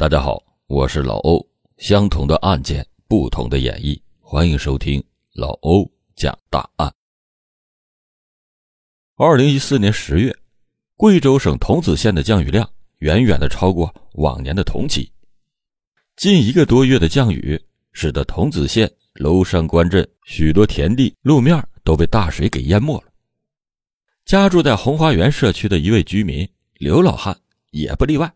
大家好，我是老欧。相同的案件，不同的演绎，欢迎收听老欧讲大案。二零一四年十月，贵州省桐梓县的降雨量远远的超过往年的同期，近一个多月的降雨，使得桐梓县娄山关镇许多田地路面都被大水给淹没了。家住在红花园社区的一位居民刘老汉也不例外，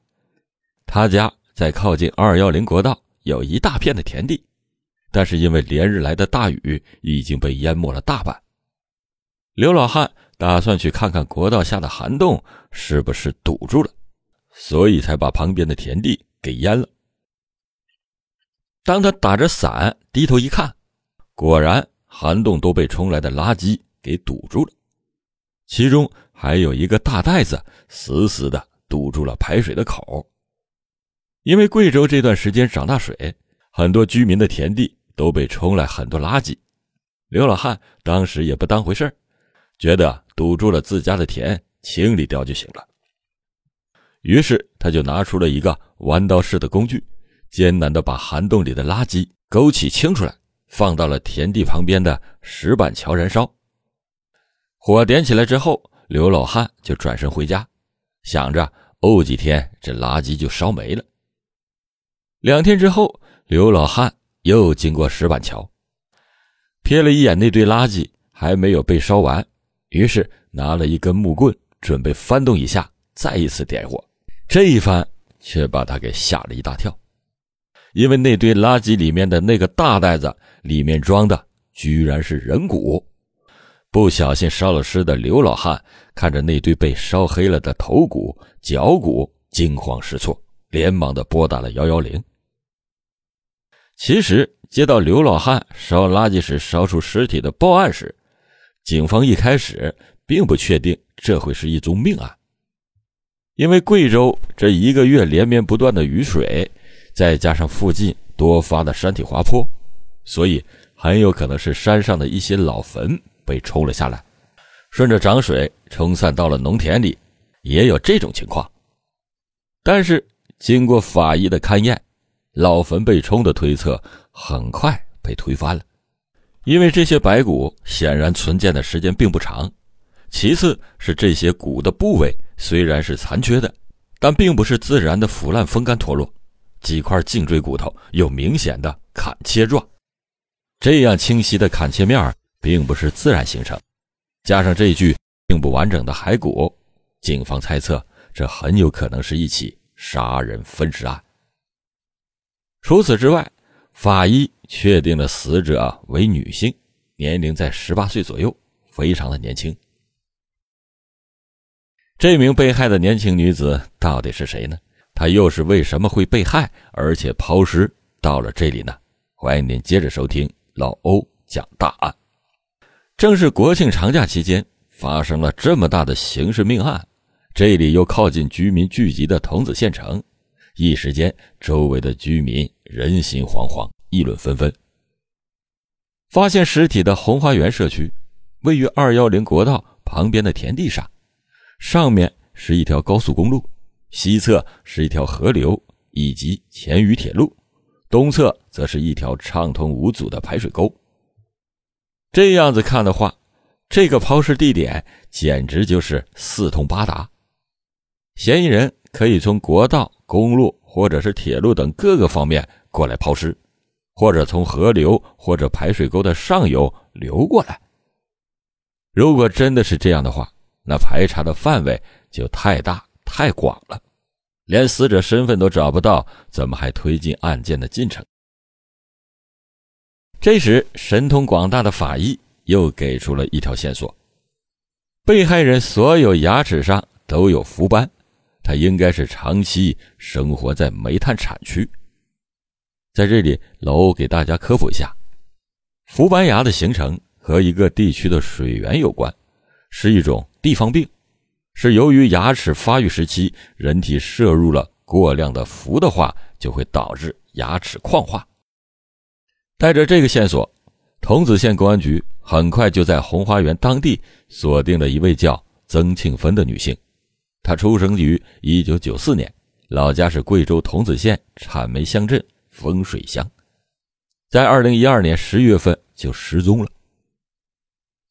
他家。在靠近二幺零国道有一大片的田地，但是因为连日来的大雨已经被淹没了大半。刘老汉打算去看看国道下的涵洞是不是堵住了，所以才把旁边的田地给淹了。当他打着伞低头一看，果然涵洞都被冲来的垃圾给堵住了，其中还有一个大袋子死死的堵住了排水的口。因为贵州这段时间涨大水，很多居民的田地都被冲来很多垃圾。刘老汉当时也不当回事觉得堵住了自家的田，清理掉就行了。于是他就拿出了一个弯刀式的工具，艰难地把涵洞里的垃圾勾起清出来，放到了田地旁边的石板桥燃烧。火点起来之后，刘老汉就转身回家，想着沤几天这垃圾就烧没了。两天之后，刘老汉又经过石板桥，瞥了一眼那堆垃圾还没有被烧完，于是拿了一根木棍，准备翻动一下，再一次点火。这一翻却把他给吓了一大跳，因为那堆垃圾里面的那个大袋子里面装的居然是人骨。不小心烧了尸的刘老汉看着那堆被烧黑了的头骨、脚骨，惊慌失措，连忙的拨打了幺幺零。其实接到刘老汉烧垃圾时烧出尸体的报案时，警方一开始并不确定这会是一宗命案，因为贵州这一个月连绵不断的雨水，再加上附近多发的山体滑坡，所以很有可能是山上的一些老坟被冲了下来，顺着涨水冲散到了农田里，也有这种情况。但是经过法医的勘验。老坟被冲的推测很快被推翻了，因为这些白骨显然存建的时间并不长。其次是这些骨的部位虽然是残缺的，但并不是自然的腐烂、风干、脱落，几块颈椎骨头有明显的砍切状，这样清晰的砍切面并不是自然形成。加上这具并不完整的骸骨，警方猜测这很有可能是一起杀人分尸案。除此之外，法医确定了死者为女性，年龄在十八岁左右，非常的年轻。这名被害的年轻女子到底是谁呢？她又是为什么会被害，而且抛尸到了这里呢？欢迎您接着收听老欧讲大案。正是国庆长假期间发生了这么大的刑事命案，这里又靠近居民聚集的桐梓县城。一时间，周围的居民人心惶惶，议论纷纷。发现尸体的红花园社区，位于二幺零国道旁边的田地上，上面是一条高速公路，西侧是一条河流以及黔渝铁路，东侧则是一条畅通无阻的排水沟。这样子看的话，这个抛尸地点简直就是四通八达，嫌疑人可以从国道。公路或者是铁路等各个方面过来抛尸，或者从河流或者排水沟的上游流过来。如果真的是这样的话，那排查的范围就太大太广了，连死者身份都找不到，怎么还推进案件的进程？这时，神通广大的法医又给出了一条线索：被害人所有牙齿上都有氟斑。他应该是长期生活在煤炭产区。在这里，老欧给大家科普一下：氟斑牙的形成和一个地区的水源有关，是一种地方病，是由于牙齿发育时期人体摄入了过量的氟的话，就会导致牙齿矿化。带着这个线索，桐梓县公安局很快就在红花园当地锁定了一位叫曾庆芬的女性。他出生于一九九四年，老家是贵州桐梓县产煤乡镇风水乡，在二零一二年十月份就失踪了。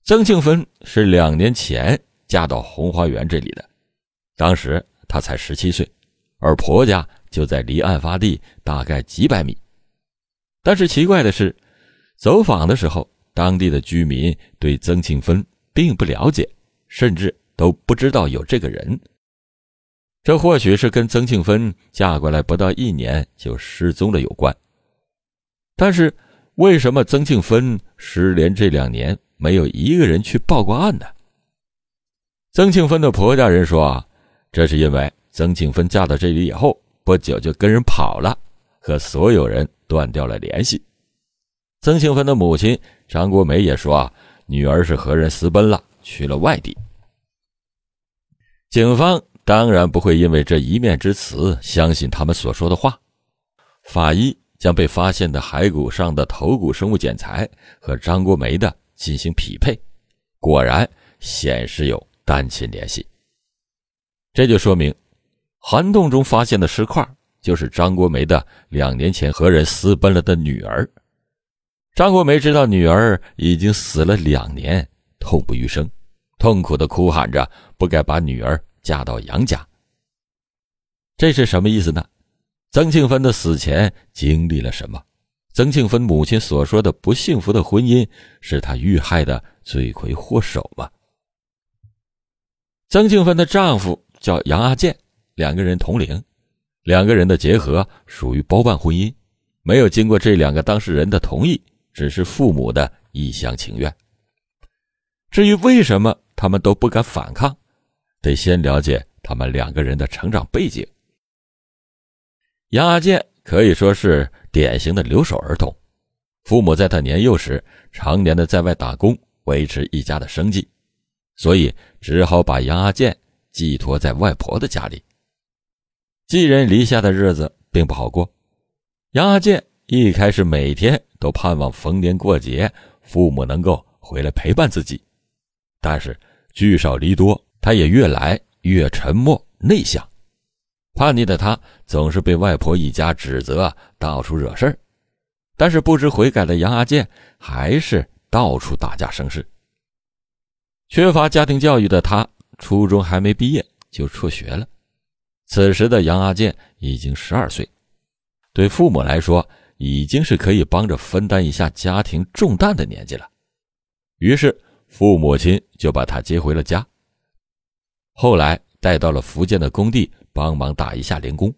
曾庆芬是两年前嫁到红花园这里的，当时她才十七岁，而婆家就在离案发地大概几百米。但是奇怪的是，走访的时候，当地的居民对曾庆芬并不了解，甚至都不知道有这个人。这或许是跟曾庆芬嫁过来不到一年就失踪了有关。但是，为什么曾庆芬失联这两年？没有一个人去报过案呢。曾庆芬的婆家人说：“啊，这是因为曾庆芬嫁到这里以后不久就跟人跑了，和所有人断掉了联系。”曾庆芬的母亲张国梅也说：“啊，女儿是和人私奔了，去了外地。”警方当然不会因为这一面之词相信他们所说的话。法医将被发现的骸骨上的头骨生物检材和张国梅的。进行匹配，果然显示有单亲联系。这就说明，涵洞中发现的尸块就是张国梅的两年前和人私奔了的女儿。张国梅知道女儿已经死了两年，痛不欲生，痛苦的哭喊着不该把女儿嫁到杨家。这是什么意思呢？曾庆芬的死前经历了什么？曾庆芬母亲所说的不幸福的婚姻，是她遇害的罪魁祸首吗？曾庆芬的丈夫叫杨阿健，两个人同龄，两个人的结合属于包办婚姻，没有经过这两个当事人的同意，只是父母的一厢情愿。至于为什么他们都不敢反抗，得先了解他们两个人的成长背景。杨阿健可以说是。典型的留守儿童，父母在他年幼时常年的在外打工，维持一家的生计，所以只好把杨阿健寄托在外婆的家里。寄人篱下的日子并不好过，杨阿健一开始每天都盼望逢年过节父母能够回来陪伴自己，但是聚少离多，他也越来越沉默内向。叛逆的他总是被外婆一家指责，到处惹事儿。但是不知悔改的杨阿健还是到处打架生事。缺乏家庭教育的他，初中还没毕业就辍学了。此时的杨阿健已经十二岁，对父母来说已经是可以帮着分担一下家庭重担的年纪了。于是父母亲就把他接回了家。后来带到了福建的工地。帮忙打一下零工。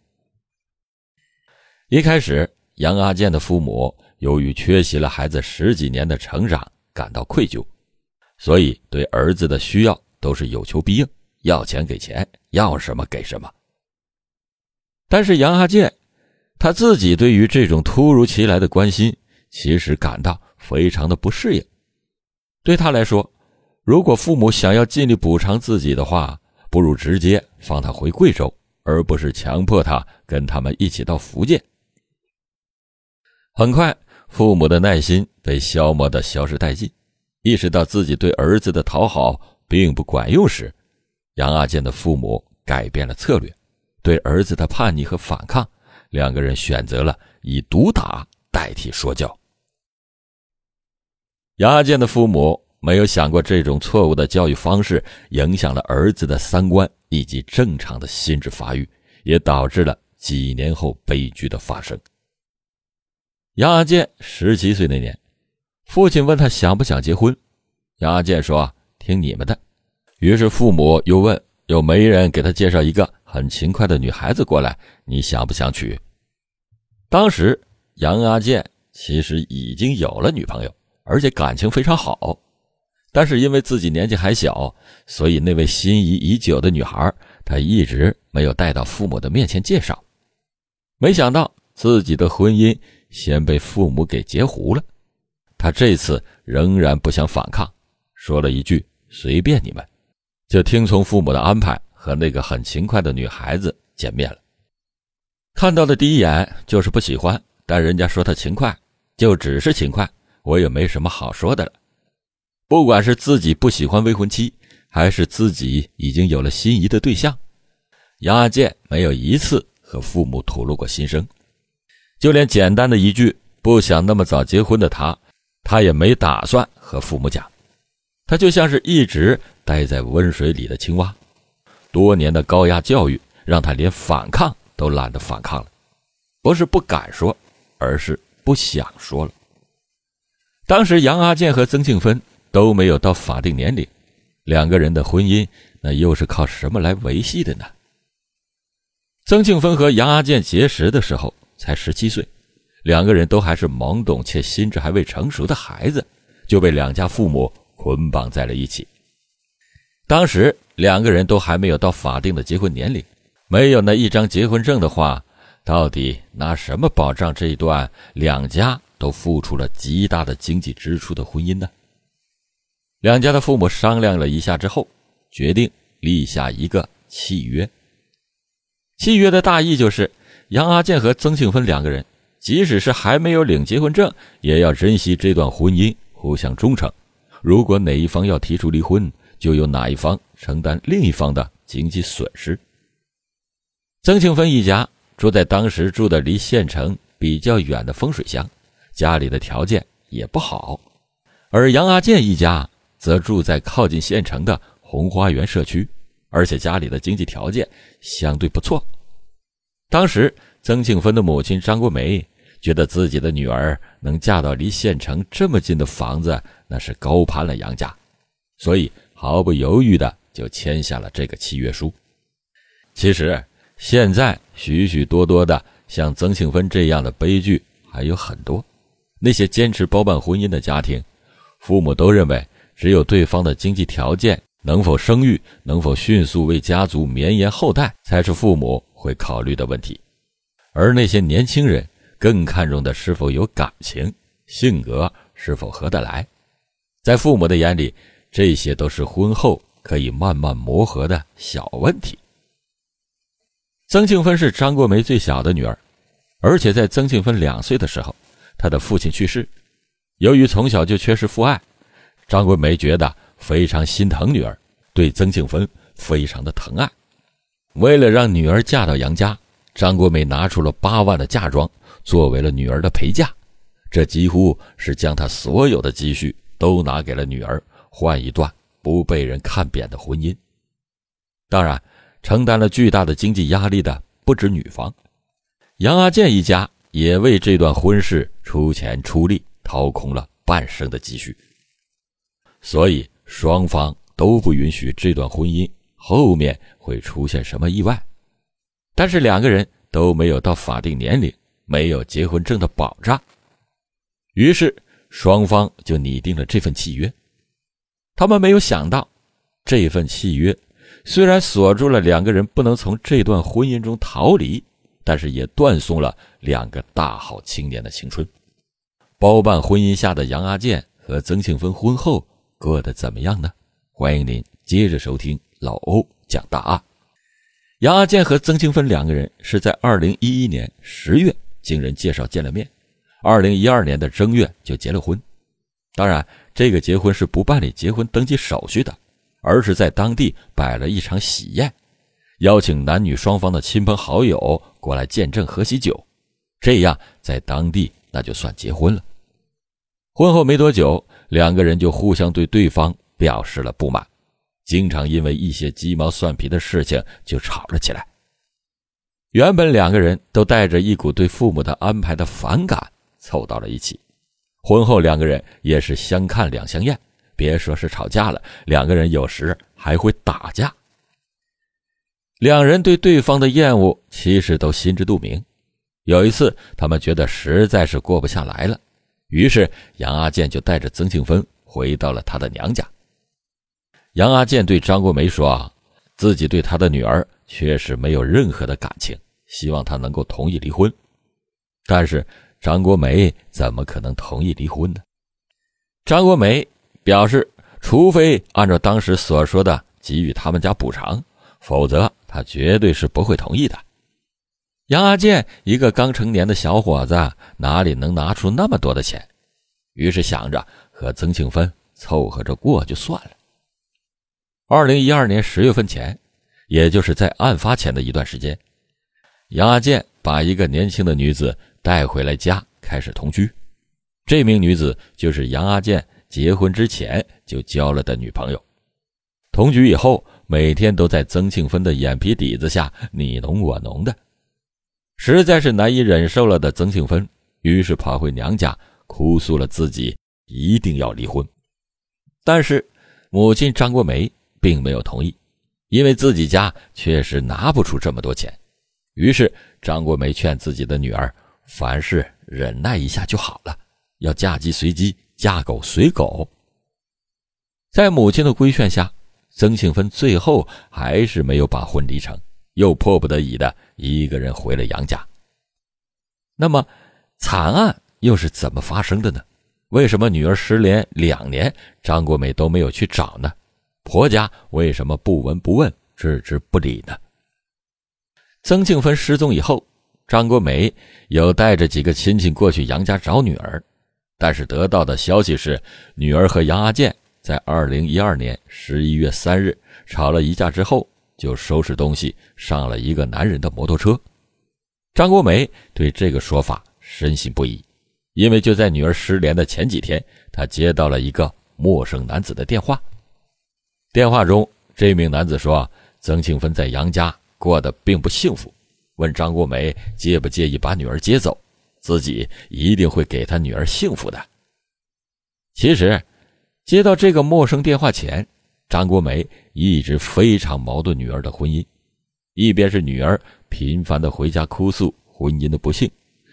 一开始，杨阿健的父母由于缺席了孩子十几年的成长，感到愧疚，所以对儿子的需要都是有求必应，要钱给钱，要什么给什么。但是杨阿健他自己对于这种突如其来的关心，其实感到非常的不适应。对他来说，如果父母想要尽力补偿自己的话，不如直接放他回贵州。而不是强迫他跟他们一起到福建。很快，父母的耐心被消磨的消失殆尽。意识到自己对儿子的讨好并不管用时，杨阿健的父母改变了策略，对儿子的叛逆和反抗，两个人选择了以毒打代替说教。杨阿健的父母没有想过这种错误的教育方式影响了儿子的三观。以及正常的心智发育，也导致了几年后悲剧的发生。杨阿健十七岁那年，父亲问他想不想结婚，杨阿健说：“听你们的。”于是父母又问：“有媒人给他介绍一个很勤快的女孩子过来，你想不想娶？”当时杨阿健其实已经有了女朋友，而且感情非常好。但是因为自己年纪还小，所以那位心仪已久的女孩，他一直没有带到父母的面前介绍。没想到自己的婚姻先被父母给截胡了。他这次仍然不想反抗，说了一句“随便你们”，就听从父母的安排，和那个很勤快的女孩子见面了。看到的第一眼就是不喜欢，但人家说他勤快，就只是勤快，我也没什么好说的了。不管是自己不喜欢未婚妻，还是自己已经有了心仪的对象，杨阿健没有一次和父母吐露过心声，就连简单的一句不想那么早结婚的他，他也没打算和父母讲。他就像是一直待在温水里的青蛙，多年的高压教育让他连反抗都懒得反抗了，不是不敢说，而是不想说了。当时杨阿健和曾庆芬都没有到法定年龄，两个人的婚姻那又是靠什么来维系的呢？曾庆芬和杨阿健结识的时候才十七岁，两个人都还是懵懂且心智还未成熟的孩子，就被两家父母捆绑在了一起。当时两个人都还没有到法定的结婚年龄，没有那一张结婚证的话，到底拿什么保障这一段两家都付出了极大的经济支出的婚姻呢？两家的父母商量了一下之后，决定立下一个契约。契约的大意就是，杨阿健和曾庆芬两个人，即使是还没有领结婚证，也要珍惜这段婚姻，互相忠诚。如果哪一方要提出离婚，就由哪一方承担另一方的经济损失。曾庆芬一家住在当时住的离县城比较远的风水乡，家里的条件也不好；而杨阿健一家则住在靠近县城的红花园社区。而且家里的经济条件相对不错。当时，曾庆芬的母亲张国梅觉得自己的女儿能嫁到离县城这么近的房子，那是高攀了杨家，所以毫不犹豫的就签下了这个契约书。其实，现在许许多多的像曾庆芬这样的悲剧还有很多。那些坚持包办婚姻的家庭，父母都认为只有对方的经济条件。能否生育，能否迅速为家族绵延后代，才是父母会考虑的问题。而那些年轻人更看重的是否有感情，性格是否合得来。在父母的眼里，这些都是婚后可以慢慢磨合的小问题。曾庆芬是张国梅最小的女儿，而且在曾庆芬两岁的时候，她的父亲去世。由于从小就缺失父爱，张国梅觉得。非常心疼女儿，对曾庆芬非常的疼爱。为了让女儿嫁到杨家，张国美拿出了八万的嫁妆作为了女儿的陪嫁，这几乎是将她所有的积蓄都拿给了女儿，换一段不被人看扁的婚姻。当然，承担了巨大的经济压力的不止女方，杨阿健一家也为这段婚事出钱出力，掏空了半生的积蓄。所以。双方都不允许这段婚姻后面会出现什么意外，但是两个人都没有到法定年龄，没有结婚证的保障，于是双方就拟定了这份契约。他们没有想到，这份契约虽然锁住了两个人不能从这段婚姻中逃离，但是也断送了两个大好青年的青春。包办婚姻下的杨阿健和曾庆芬婚后。过得怎么样呢？欢迎您接着收听老欧讲大案。杨阿健和曾庆芬两个人是在二零一一年十月经人介绍见了面，二零一二年的正月就结了婚。当然，这个结婚是不办理结婚登记手续的，而是在当地摆了一场喜宴，邀请男女双方的亲朋好友过来见证喝喜酒，这样在当地那就算结婚了。婚后没多久。两个人就互相对对方表示了不满，经常因为一些鸡毛蒜皮的事情就吵了起来。原本两个人都带着一股对父母的安排的反感凑到了一起，婚后两个人也是相看两相厌，别说是吵架了，两个人有时还会打架。两人对对方的厌恶其实都心知肚明，有一次他们觉得实在是过不下来了。于是，杨阿健就带着曾庆芬回到了他的娘家。杨阿健对张国梅说：“自己对他的女儿确实没有任何的感情，希望他能够同意离婚。”但是，张国梅怎么可能同意离婚呢？张国梅表示，除非按照当时所说的给予他们家补偿，否则他绝对是不会同意的。杨阿健一个刚成年的小伙子，哪里能拿出那么多的钱？于是想着和曾庆芬凑合着过就算了。二零一二年十月份前，也就是在案发前的一段时间，杨阿健把一个年轻的女子带回来家，开始同居。这名女子就是杨阿健结婚之前就交了的女朋友。同居以后，每天都在曾庆芬的眼皮底子下你侬我侬的，实在是难以忍受了的曾庆芬，于是跑回娘家哭诉了自己一定要离婚。但是母亲张国梅并没有同意。因为自己家确实拿不出这么多钱，于是张国梅劝自己的女儿，凡事忍耐一下就好了，要嫁鸡随鸡，嫁狗随狗。在母亲的规劝下，曾庆芬最后还是没有把婚离成，又迫不得已的一个人回了杨家。那么，惨案又是怎么发生的呢？为什么女儿失联两年，张国美都没有去找呢？婆家为什么不闻不问、置之不理呢？曾庆芬失踪以后，张国美有带着几个亲戚过去杨家找女儿，但是得到的消息是，女儿和杨阿健在二零一二年十一月三日吵了一架之后，就收拾东西上了一个男人的摩托车。张国梅对这个说法深信不疑，因为就在女儿失联的前几天，她接到了一个陌生男子的电话。电话中，这名男子说：“曾庆芬在杨家过得并不幸福，问张国梅介不介意把女儿接走，自己一定会给她女儿幸福的。”其实，接到这个陌生电话前，张国梅一直非常矛盾女儿的婚姻，一边是女儿频繁的回家哭诉婚姻的不幸，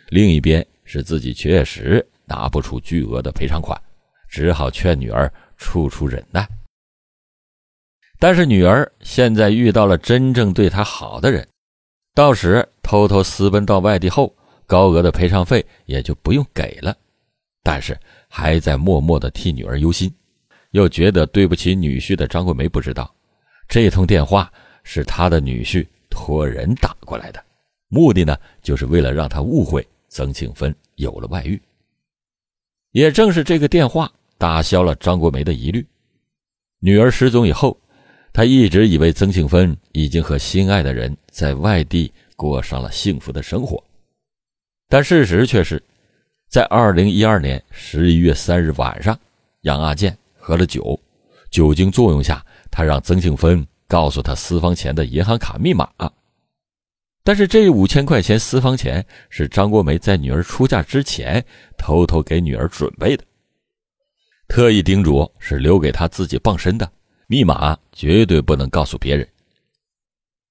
另一边是自己确实拿不出巨额的赔偿款，只好劝女儿处处忍耐。但是女儿现在遇到了真正对她好的人，到时偷偷私奔到外地后，高额的赔偿费也就不用给了。但是还在默默的替女儿忧心，又觉得对不起女婿的张桂梅不知道，这通电话是他的女婿托人打过来的，目的呢，就是为了让他误会曾庆芬有了外遇。也正是这个电话打消了张国梅的疑虑，女儿失踪以后。他一直以为曾庆芬已经和心爱的人在外地过上了幸福的生活，但事实却是，在二零一二年十一月三日晚上，杨阿健喝了酒，酒精作用下，他让曾庆芬告诉他私房钱的银行卡密码。但是这五千块钱私房钱是张国梅在女儿出嫁之前偷偷给女儿准备的，特意叮嘱是留给他自己傍身的。密码绝对不能告诉别人。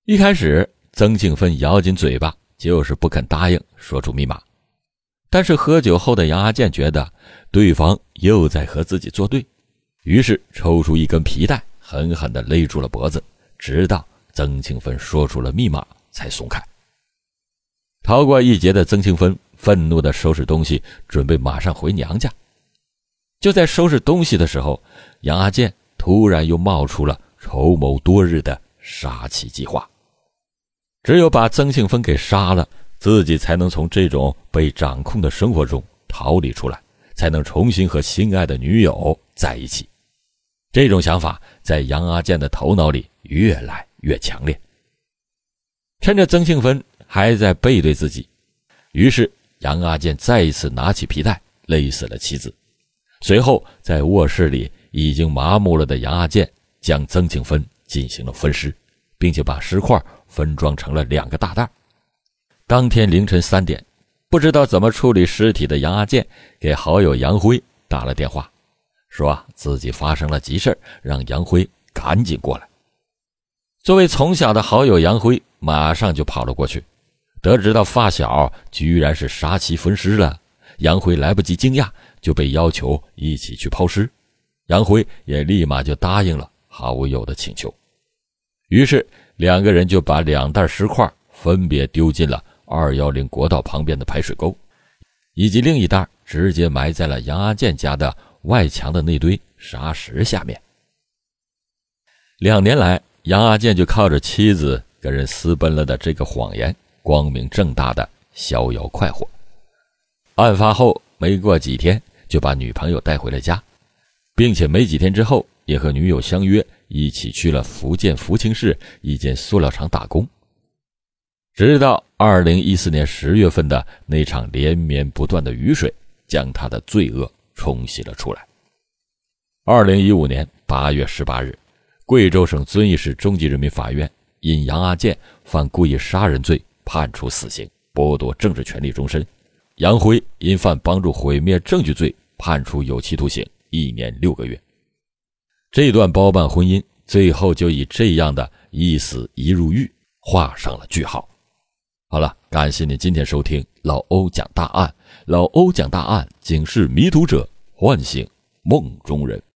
一开始，曾庆芬咬紧嘴巴，就是不肯答应说出密码。但是喝酒后的杨阿健觉得对方又在和自己作对，于是抽出一根皮带，狠狠地勒住了脖子，直到曾庆芬说出了密码才松开。逃过一劫的曾庆芬愤怒地收拾东西，准备马上回娘家。就在收拾东西的时候，杨阿健。突然又冒出了筹谋多日的杀妻计划。只有把曾庆芬给杀了，自己才能从这种被掌控的生活中逃离出来，才能重新和心爱的女友在一起。这种想法在杨阿健的头脑里越来越强烈。趁着曾庆芬还在背对自己，于是杨阿健再一次拿起皮带勒死了妻子，随后在卧室里。已经麻木了的杨阿健将曾庆芬进行了分尸，并且把尸块分装成了两个大袋。当天凌晨三点，不知道怎么处理尸体的杨阿健给好友杨辉打了电话，说自己发生了急事让杨辉赶紧过来。作为从小的好友，杨辉马上就跑了过去。得知到发小居然是杀妻分尸了，杨辉来不及惊讶，就被要求一起去抛尸。杨辉也立马就答应了好友的请求，于是两个人就把两袋尸块分别丢进了二幺零国道旁边的排水沟，以及另一袋直接埋在了杨阿健家的外墙的那堆沙石下面。两年来，杨阿健就靠着妻子跟人私奔了的这个谎言，光明正大的逍遥快活。案发后没过几天，就把女朋友带回了家。并且没几天之后，也和女友相约一起去了福建福清市一间塑料厂打工。直到二零一四年十月份的那场连绵不断的雨水，将他的罪恶冲洗了出来。二零一五年八月十八日，贵州省遵义市中级人民法院因杨阿健犯故意杀人罪，判处死刑，剥夺政治权利终身；杨辉因犯帮助毁灭证据罪，判处有期徒刑一年六个月。这段包办婚姻最后就以这样的一死一入狱画上了句号。好了，感谢您今天收听老欧讲大案。老欧讲大案，警示迷途者，唤醒梦中人。